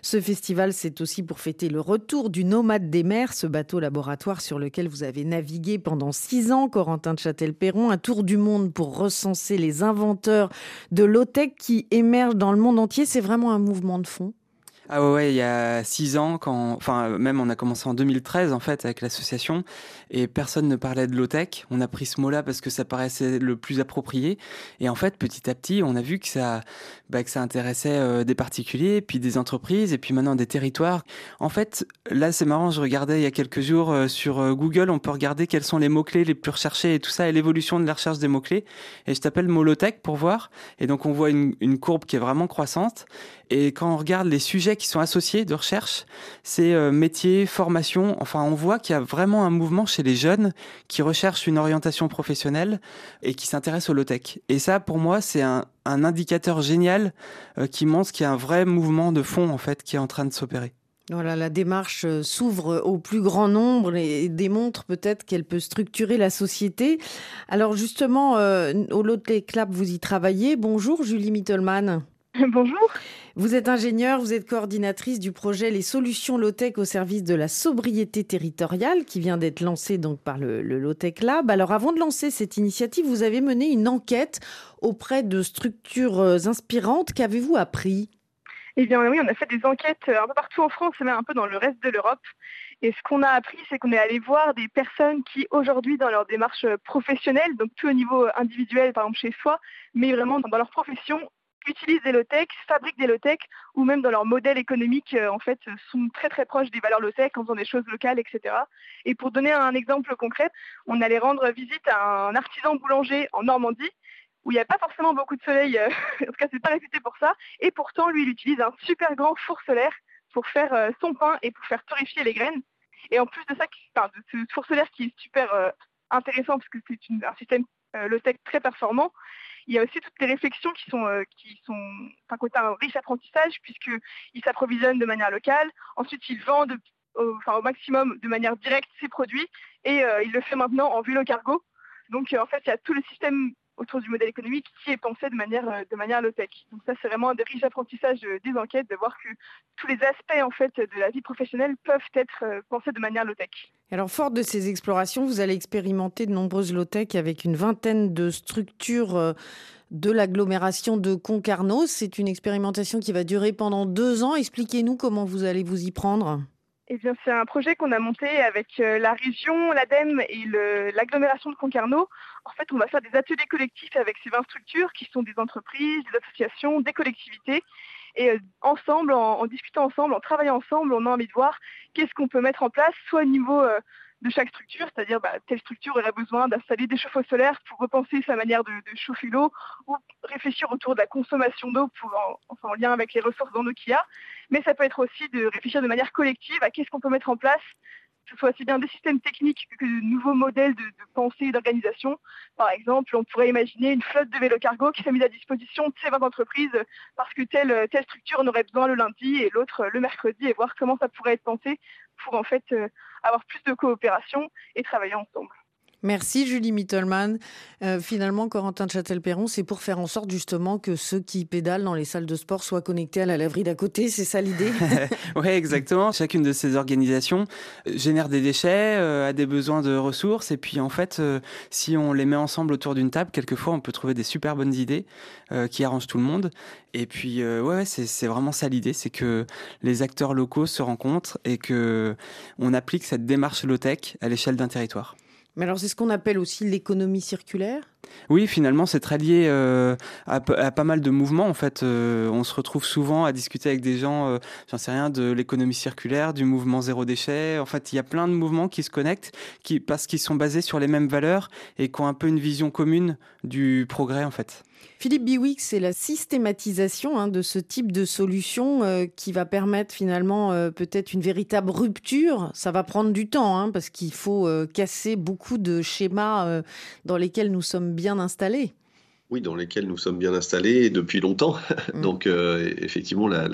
Ce festival, c'est aussi pour fêter le retour du Nomade des mers, ce bateau laboratoire sur lequel vous avez navigué pendant six ans, Corentin de Châtel-Perron, un tour du monde pour recenser les inventeurs de low-tech qui émergent dans le monde entier. C'est vraiment un mouvement de fond. Ah ouais, il y a six ans, quand, enfin même on a commencé en 2013 en fait avec l'association et personne ne parlait de low-tech. On a pris ce mot-là parce que ça paraissait le plus approprié et en fait petit à petit on a vu que ça, bah, que ça intéressait euh, des particuliers, puis des entreprises et puis maintenant des territoires. En fait là c'est marrant, je regardais il y a quelques jours euh, sur euh, Google, on peut regarder quels sont les mots-clés les plus recherchés et tout ça et l'évolution de la recherche des mots-clés et je t'appelle mot pour voir et donc on voit une courbe qui est vraiment croissante et quand on regarde les sujets qui sont associés de recherche, c'est euh, métier, formation. Enfin, on voit qu'il y a vraiment un mouvement chez les jeunes qui recherchent une orientation professionnelle et qui s'intéressent au low-tech. Et ça, pour moi, c'est un, indicateur génial euh, qui montre qu'il y a un vrai mouvement de fond, en fait, qui est en train de s'opérer. Voilà, la démarche euh, s'ouvre au plus grand nombre et démontre peut-être qu'elle peut structurer la société. Alors justement, au Low-Tech Club, vous y travaillez. Bonjour Julie Mittelman. Bonjour. Vous êtes ingénieure, vous êtes coordinatrice du projet Les solutions low-tech au service de la sobriété territoriale qui vient d'être lancé donc par le, le Low-Tech Lab. Alors avant de lancer cette initiative, vous avez mené une enquête auprès de structures euh, inspirantes. Qu'avez-vous appris? Eh bien oui, on a fait des enquêtes euh, un peu partout en France et même un peu dans le reste de l'Europe. Et ce qu'on a appris, c'est qu'on est allé voir des personnes qui, aujourd'hui, dans leur démarche professionnelle, donc tout au niveau individuel, par exemple chez soi, mais vraiment dans leur profession, utilisent des low-tech, fabriquent des low-tech, ou même dans leur modèle économique, euh, en fait, sont très très proches des valeurs low-tech en faisant des choses locales, etc. Et pour donner un exemple concret, on allait rendre visite à un artisan boulanger en Normandie, où il n'y a pas forcément beaucoup de soleil, euh, en tout cas c'est pas réputé pour ça, et pourtant lui il utilise un super grand four solaire pour faire euh, son pain et pour faire torréfier les graines. Et en plus de ça, enfin, de ce four solaire qui est super intéressant parce que c'est un système low-tech très performant, il y a aussi toutes les réflexions qui sont, euh, un riche apprentissage, puisqu'ils s'approvisionnent de manière locale. Ensuite, ils vendent au, maximum de manière directe ses produits et euh, il le fait maintenant en vélo cargo. Donc, euh, en fait, il y a tout le système autour du modèle économique qui est pensé de manière, euh, de manière low-tech. Donc ça, c'est vraiment un des riches apprentissages des enquêtes, de voir que tous les aspects en fait, de la vie professionnelle peuvent être euh, pensés de manière low-tech. Alors, fort de ces explorations, vous allez expérimenter de nombreuses low-tech avec une vingtaine de structures euh, de l'agglomération de Concarneau. C'est une expérimentation qui va durer pendant deux ans. Expliquez-nous comment vous allez vous y prendre. Eh bien, c'est un projet qu'on a monté avec euh, la région, l'ADEME et l'agglomération de Concarneau. En fait, on va faire des ateliers collectifs avec ces 20 structures qui sont des entreprises, des associations, des collectivités. Et euh, ensemble, en, discutant ensemble, en travaillant ensemble, on a envie de voir qu'est-ce qu'on peut mettre en place, soit au niveau euh, de chaque structure, c'est-à-dire bah, telle structure aurait besoin d'installer des chauffe-eau solaires pour repenser sa manière de, chauffer l'eau ou réfléchir autour de la consommation d'eau en, enfin, en lien avec les ressources d'eau qu'il y a. Mais ça peut être aussi de réfléchir de manière collective à qu'est-ce qu'on peut mettre en place aussi bien des systèmes techniques que de nouveaux modèles de, pensée et d'organisation. Par exemple, on pourrait imaginer une flotte de vélos cargo qui soit mise à disposition de ces 20 entreprises parce que telle, telle structure en aurait besoin le lundi et l'autre le mercredi et voir comment ça pourrait être pensé pour en fait euh, avoir plus de coopération et travailler ensemble. Merci Julie Mittelman. Euh, finalement, Corentin de Châtel-Perron, c'est pour faire en sorte justement que ceux qui pédalent dans les salles de sport soient connectés à la laverie d'à côté, c'est ça l'idée Oui, exactement. Chacune de ces organisations euh, génère des déchets, euh, a des besoins de ressources, et puis en fait, si on les met ensemble autour d'une table, quelquefois on peut trouver des super bonnes idées qui arrangent tout le monde. Et puis, ouais, c'est vraiment ça l'idée, c'est que les acteurs locaux se rencontrent et que on applique cette démarche low-tech à l'échelle d'un territoire. Mais alors, c'est ce qu'on appelle aussi l'économie circulaire? Oui, finalement, c'est très lié euh, à, pas mal de mouvements. En fait, euh, on se retrouve souvent à discuter avec des gens, euh, j'en sais rien, de l'économie circulaire, du mouvement zéro déchet. En fait, il y a plein de mouvements qui se connectent, parce qu'ils sont basés sur les mêmes valeurs et qui ont un peu une vision commune du progrès, en fait. Philippe Biwix, c'est la systématisation hein, de ce type de solution euh, qui va permettre finalement euh, peut-être une véritable rupture. Ça va prendre du temps hein, parce qu'il faut euh, casser beaucoup de schémas dans lesquels nous sommes bien installés. Oui, dans lesquels nous sommes bien installés depuis longtemps. Mm. Donc, euh, effectivement, la,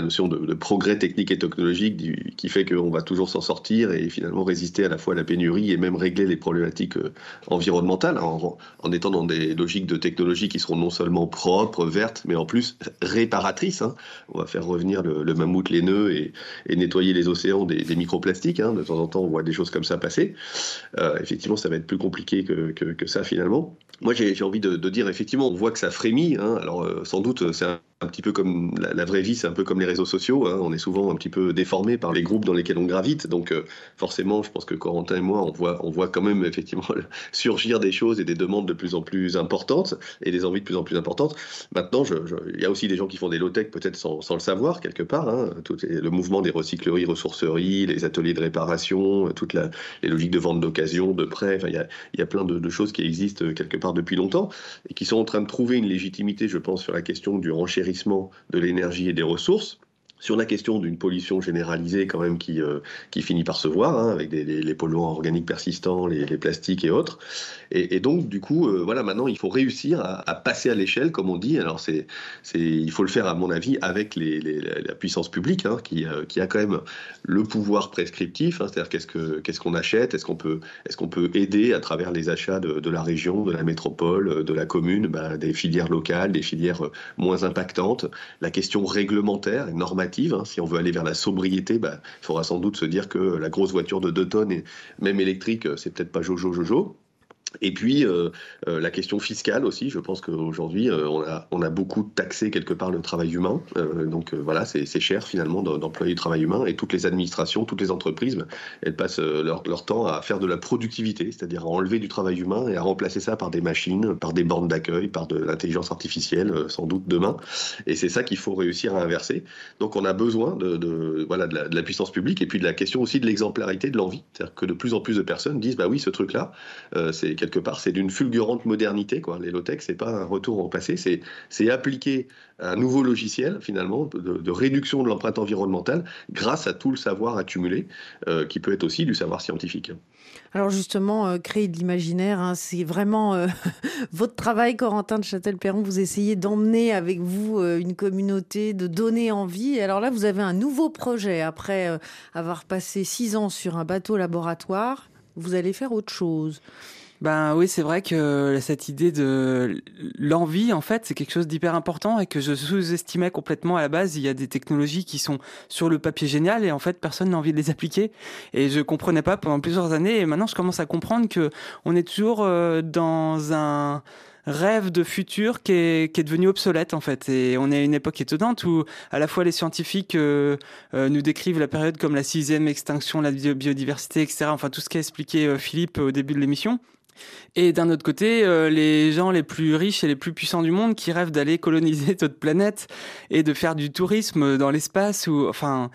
notion de, progrès technique et technologique qui fait qu'on va toujours s'en sortir et finalement résister à la fois à la pénurie et même régler les problématiques euh, environnementales en, étant dans des logiques de technologie qui seront non seulement propres, vertes, mais en plus réparatrices. Hein. On va faire revenir le, mammouth laineux et, et, nettoyer les océans des, microplastiques. Hein. De temps en temps, on voit des choses comme ça passer. Euh, effectivement, ça va être plus compliqué que, que ça finalement. Moi, j'ai envie de, de, dire, effectivement, on voit que ça frémit. Hein. Alors, euh, sans doute, c'est un, un, petit peu comme la, vraie vie, c'est un peu comme les réseaux sociaux. Hein. On est souvent un petit peu déformé par les groupes dans lesquels on gravite. Donc, euh, forcément, je pense que Corentin et moi, on voit, on voit quand même, effectivement, surgir des choses et des demandes de plus en plus importantes et des envies de plus en plus importantes. Maintenant, il y a aussi des gens qui font des low-tech, peut-être sans, sans, le savoir, quelque part. Hein. Le mouvement des recycleries, ressourceries, les ateliers de réparation, toutes les logiques de vente d'occasion, de prêt. Il, y a, y a plein de, de choses qui existent quelque part depuis longtemps et qui sont en train de trouver une légitimité, je pense, sur la question du renchérissement de l'énergie et des ressources sur la question d'une pollution généralisée quand même qui, euh, qui finit par se voir, hein, avec les, polluants organiques persistants, les, plastiques et autres. Et, donc, du coup, euh, voilà, maintenant, il faut réussir à, passer à l'échelle, comme on dit. Alors, c'est, c'est, il faut le faire, à mon avis, avec la puissance publique, hein, qui, euh, qui, a quand même le pouvoir prescriptif, hein, c'est-à-dire qu'est-ce, que, qu'est-ce qu'on achète, est-ce qu'on, peut, est-ce peut aider à travers les achats de, la région, de la métropole, de la commune, bah, des filières locales, des filières moins impactantes, la question réglementaire et Hein. Si on veut aller vers la sobriété, bah, il faudra sans doute se dire que la grosse voiture de 2 tonnes, et même électrique, c'est peut-être pas Jojo Jojo. Et puis, euh, euh, la question fiscale aussi, je pense qu'aujourd'hui, euh, on, a, on a beaucoup taxé quelque part le travail humain. donc voilà, c'est cher finalement d'employer le travail humain. Et toutes les administrations, toutes les entreprises, elles passent leur, leur temps à faire de la productivité, c'est-à-dire à enlever du travail humain et à remplacer ça par des machines, par des bornes d'accueil, par de l'intelligence artificielle, sans doute demain. Et c'est ça qu'il faut réussir à inverser. Donc on a besoin de, de voilà, de la, de, la, puissance publique et puis de la question aussi de l'exemplarité de l'envie. C'est-à-dire que de plus en plus de personnes disent, bah oui, ce truc-là, c'est quelque part, c'est d'une fulgurante modernité. Quoi. Les low-tech, c'est pas un retour au passé, c'est appliquer un nouveau logiciel, finalement, de, réduction de l'empreinte environnementale grâce à tout le savoir accumulé, euh, qui peut être aussi du savoir scientifique. Alors justement, euh, créer de l'imaginaire, hein, c'est vraiment euh, votre travail, Corentin de Châtel-Perron. Vous essayez d'emmener avec vous une communauté, de donner envie. Alors là, vous avez un nouveau projet. Après avoir passé six ans sur un bateau laboratoire, vous allez faire autre chose. Ben oui, c'est vrai que cette idée de l'envie, en fait, c'est quelque chose d'hyper important et que je sous-estimais complètement à la base. Il y a des technologies qui sont sur le papier génial et en fait, personne n'a envie de les appliquer. Et je comprenais pas pendant plusieurs années. Et maintenant, je commence à comprendre que on est toujours euh, dans un rêve de futur qui est, qui est devenu obsolète en fait. Et on est à une époque étonnante où à la fois les scientifiques euh, euh, nous décrivent la période comme la sixième extinction la biodiversité, etc. Enfin tout ce qu'a expliqué Philippe au début de l'émission. Et d'un autre côté, euh, les gens les plus riches et les plus puissants du monde qui rêvent d'aller coloniser notre planète et de faire du tourisme dans l'espace enfin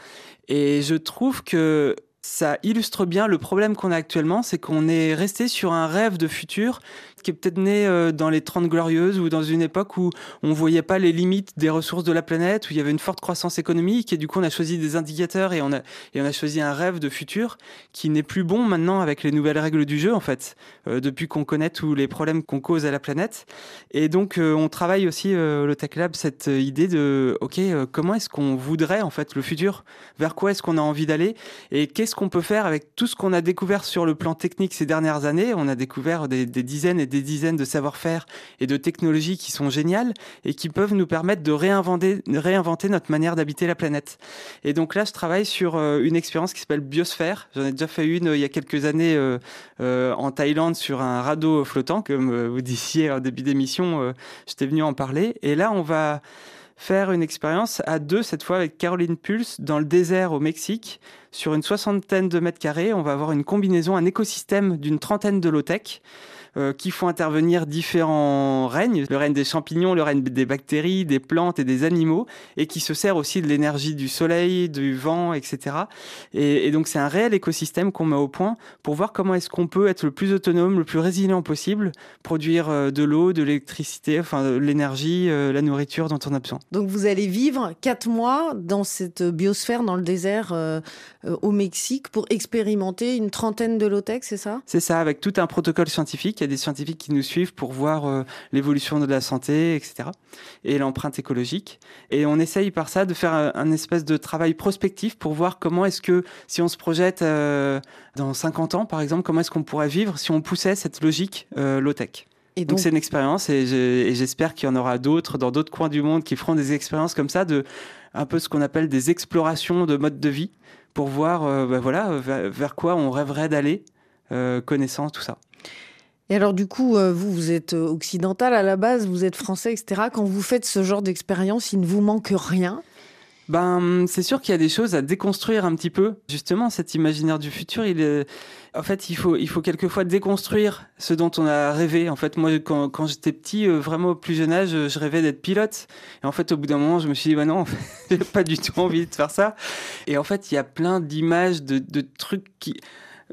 et je trouve que ça illustre bien le problème qu'on a actuellement, c'est qu'on est resté sur un rêve de futur qui est peut-être né euh, dans les 30 glorieuses ou dans une époque où on voyait pas les limites des ressources de la planète, où il y avait une forte croissance économique et du coup on a choisi des indicateurs et on a, et on a choisi un rêve de futur qui n'est plus bon maintenant avec les nouvelles règles du jeu en fait, euh, depuis qu'on connaît tous les problèmes qu'on cause à la planète. Et donc euh, on travaille aussi le Tech Lab cette idée de ok comment est-ce qu'on voudrait en fait le futur, vers quoi est-ce qu'on a envie d'aller? Et qu'est-ce qu'on peut faire avec tout ce qu'on a découvert sur le plan technique ces dernières années? On a découvert des, des dizaines et des dizaines de savoir-faire et de technologies qui sont géniales et qui peuvent nous permettre de réinventer, notre manière d'habiter la planète. Et donc là, je travaille sur euh, une expérience qui s'appelle Biosphère. J'en ai déjà fait une euh, il y a quelques années euh, en Thaïlande sur un radeau flottant, comme vous disiez en début d'émission, j'étais venu en parler. Et là, on va faire une expérience à deux, cette fois avec Caroline Pulse, dans le désert au Mexique. Sur une soixantaine de mètres carrés, on va avoir une combinaison, un écosystème d'une trentaine de low-tech. Euh, qui font intervenir différents règnes, le règne des champignons, le règne des bactéries, des plantes et des animaux, et qui se sert aussi de l'énergie du soleil, du vent, etc. Et, et donc c'est un réel écosystème qu'on met au point pour voir comment est-ce qu'on peut être le plus autonome, le plus résilient possible, produire euh, de l'eau, de l'électricité, enfin l'énergie, euh, la nourriture dont on a besoin. Donc vous allez vivre quatre mois dans cette biosphère, dans le désert au Mexique, pour expérimenter une trentaine de low-tech, c'est ça? C'est ça, avec tout un protocole scientifique il y a des scientifiques qui nous suivent pour voir euh, l'évolution de la santé, etc. Et l'empreinte écologique. Et on essaye par ça de faire un, espèce de travail prospectif pour voir comment est-ce que, si on se projette euh, dans 50 ans, par exemple, comment est-ce qu'on pourrait vivre si on poussait cette logique euh, low-tech. Et donc c'est une expérience et j'espère qu'il y en aura d'autres dans d'autres coins du monde qui feront des expériences comme ça de un peu ce qu'on appelle des explorations de mode de vie pour voir ben voilà vers, quoi on rêverait d'aller connaissant tout ça. Et alors du coup, euh, vous, vous êtes euh, occidental à la base, vous êtes français, etc. Quand vous faites ce genre d'expérience, il ne vous manque rien? Ben, c'est sûr qu'il y a des choses à déconstruire un petit peu. Justement, cet imaginaire du futur, il en fait, il faut, il faut quelquefois déconstruire ce dont on a rêvé. En fait, moi, quand, j'étais petit, euh, vraiment au plus jeune âge, je rêvais d'être pilote. Et en fait, au bout d'un moment, je me suis dit, bah non, j'ai pas du tout envie de faire ça. Et en fait, il y a plein d'images, de trucs qui,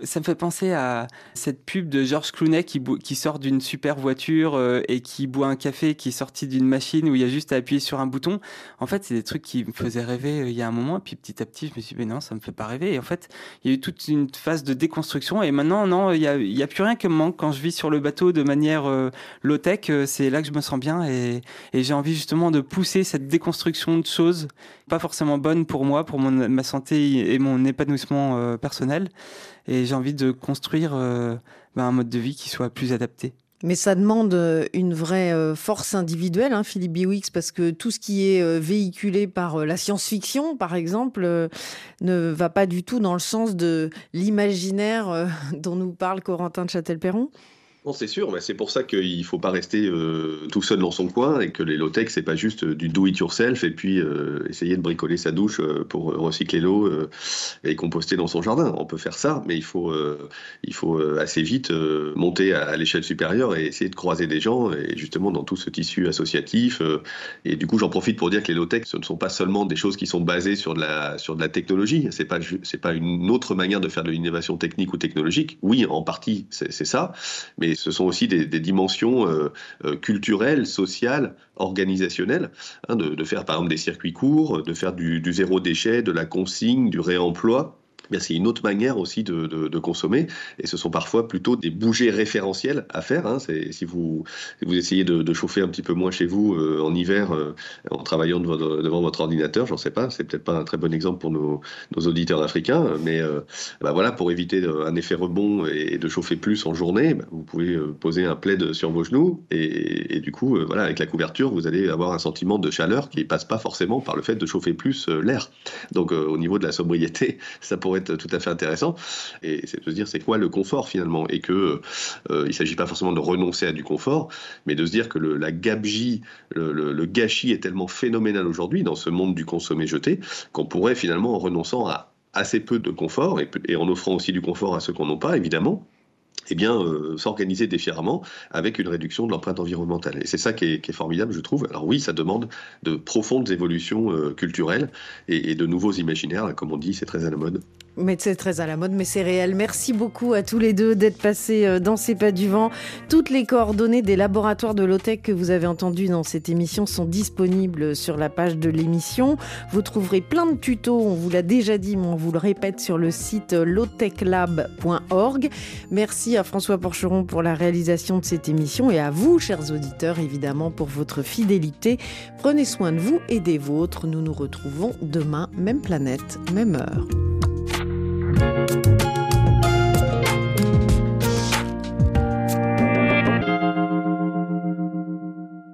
ça me fait penser à cette pub de George Clooney qui, sort d'une super voiture euh, et qui boit un café qui est sorti d'une machine où il y a juste à appuyer sur un bouton. En fait, c'est des trucs qui me faisaient rêver euh, il y a un moment. Puis petit à petit, je me suis dit, mais non, ça me fait pas rêver. Et en fait, il y a eu toute une phase de déconstruction. Et maintenant, non, il y a, a plus rien qui me manque. Quand je vis sur le bateau de manière euh, low-tech, c'est là que je me sens bien. Et, et j'ai envie justement de pousser cette déconstruction de choses pas forcément bonnes pour moi, pour mon, ma santé et mon épanouissement personnel et j'ai envie de construire euh, ben, un mode de vie qui soit plus adapté. Mais ça demande euh, une vraie euh, force individuelle, hein, Philippe Biwix, parce que tout ce qui est véhiculé par la science-fiction, par exemple, ne va pas du tout dans le sens de l'imaginaire dont nous parle Corentin de Châtel-Perron. Non, c'est sûr, mais c'est pour ça qu'il ne faut pas rester euh, tout seul dans son coin et que les low-tech, c'est pas juste du do-it-yourself et puis euh, essayer de bricoler sa douche euh, pour recycler l'eau et composter dans son jardin. On peut faire ça, mais il faut, il faut assez vite monter à, l'échelle supérieure et essayer de croiser des gens et justement dans tout ce tissu associatif. et du coup, j'en profite pour dire que les low-tech, ce ne sont pas seulement des choses qui sont basées sur de la, sur de la technologie. C'est pas, c'est pas une autre manière de faire de l'innovation technique ou technologique. Oui, en partie, c'est ça, mais ce sont aussi des, dimensions euh, euh, culturelles, sociales, organisationnelles, hein, de, faire par exemple des circuits courts, de faire du zéro déchet, de la consigne, du réemploi c'est une autre manière aussi de, consommer. Et ce sont parfois plutôt des bougies référentielles à faire. Hein. Si, vous, vous essayez de, chauffer un petit peu moins chez vous euh, en hiver euh, en travaillant devant, votre ordinateur, j'en sais pas, c'est peut-être pas un très bon exemple pour nos, auditeurs africains, mais euh, bah voilà, pour éviter un effet rebond et, de chauffer plus en journée, bah, vous pouvez poser un plaid sur vos genoux et, et du coup, voilà, avec la couverture, vous allez avoir un sentiment de chaleur qui passe pas forcément par le fait de chauffer plus l'air. Donc au niveau de la sobriété, ça pourrait tout à fait intéressant. Et c'est de se dire c'est quoi le confort finalement? Et que euh, il s'agit pas forcément de renoncer à du confort, mais de se dire que le, la gabegie, le, gâchis est tellement phénoménal aujourd'hui dans ce monde du consommer jeté qu'on pourrait finalement en renonçant à assez peu de confort et, en offrant aussi du confort à ceux qui n'en ont pas évidemment eh bien, euh, s'organiser différemment avec une réduction de l'empreinte environnementale. Et c'est ça qui est, formidable, je trouve. Alors oui, ça demande de profondes évolutions euh, culturelles et, de nouveaux imaginaires. Comme on dit, c'est très à la mode. Mais c'est très à la mode, mais c'est réel. Merci beaucoup à tous les deux d'être passés euh, dans ces pas du vent. Toutes les coordonnées des laboratoires de Lotech que vous avez entendues dans cette émission sont disponibles sur la page de l'émission. Vous trouverez plein de tutos, on vous l'a déjà dit, mais on vous le répète sur le site lotechlab.org. Merci à François Porcheron pour la réalisation de cette émission et à vous, chers auditeurs, évidemment, pour votre fidélité. Prenez soin de vous et des vôtres. Nous nous retrouvons demain, même planète, même heure.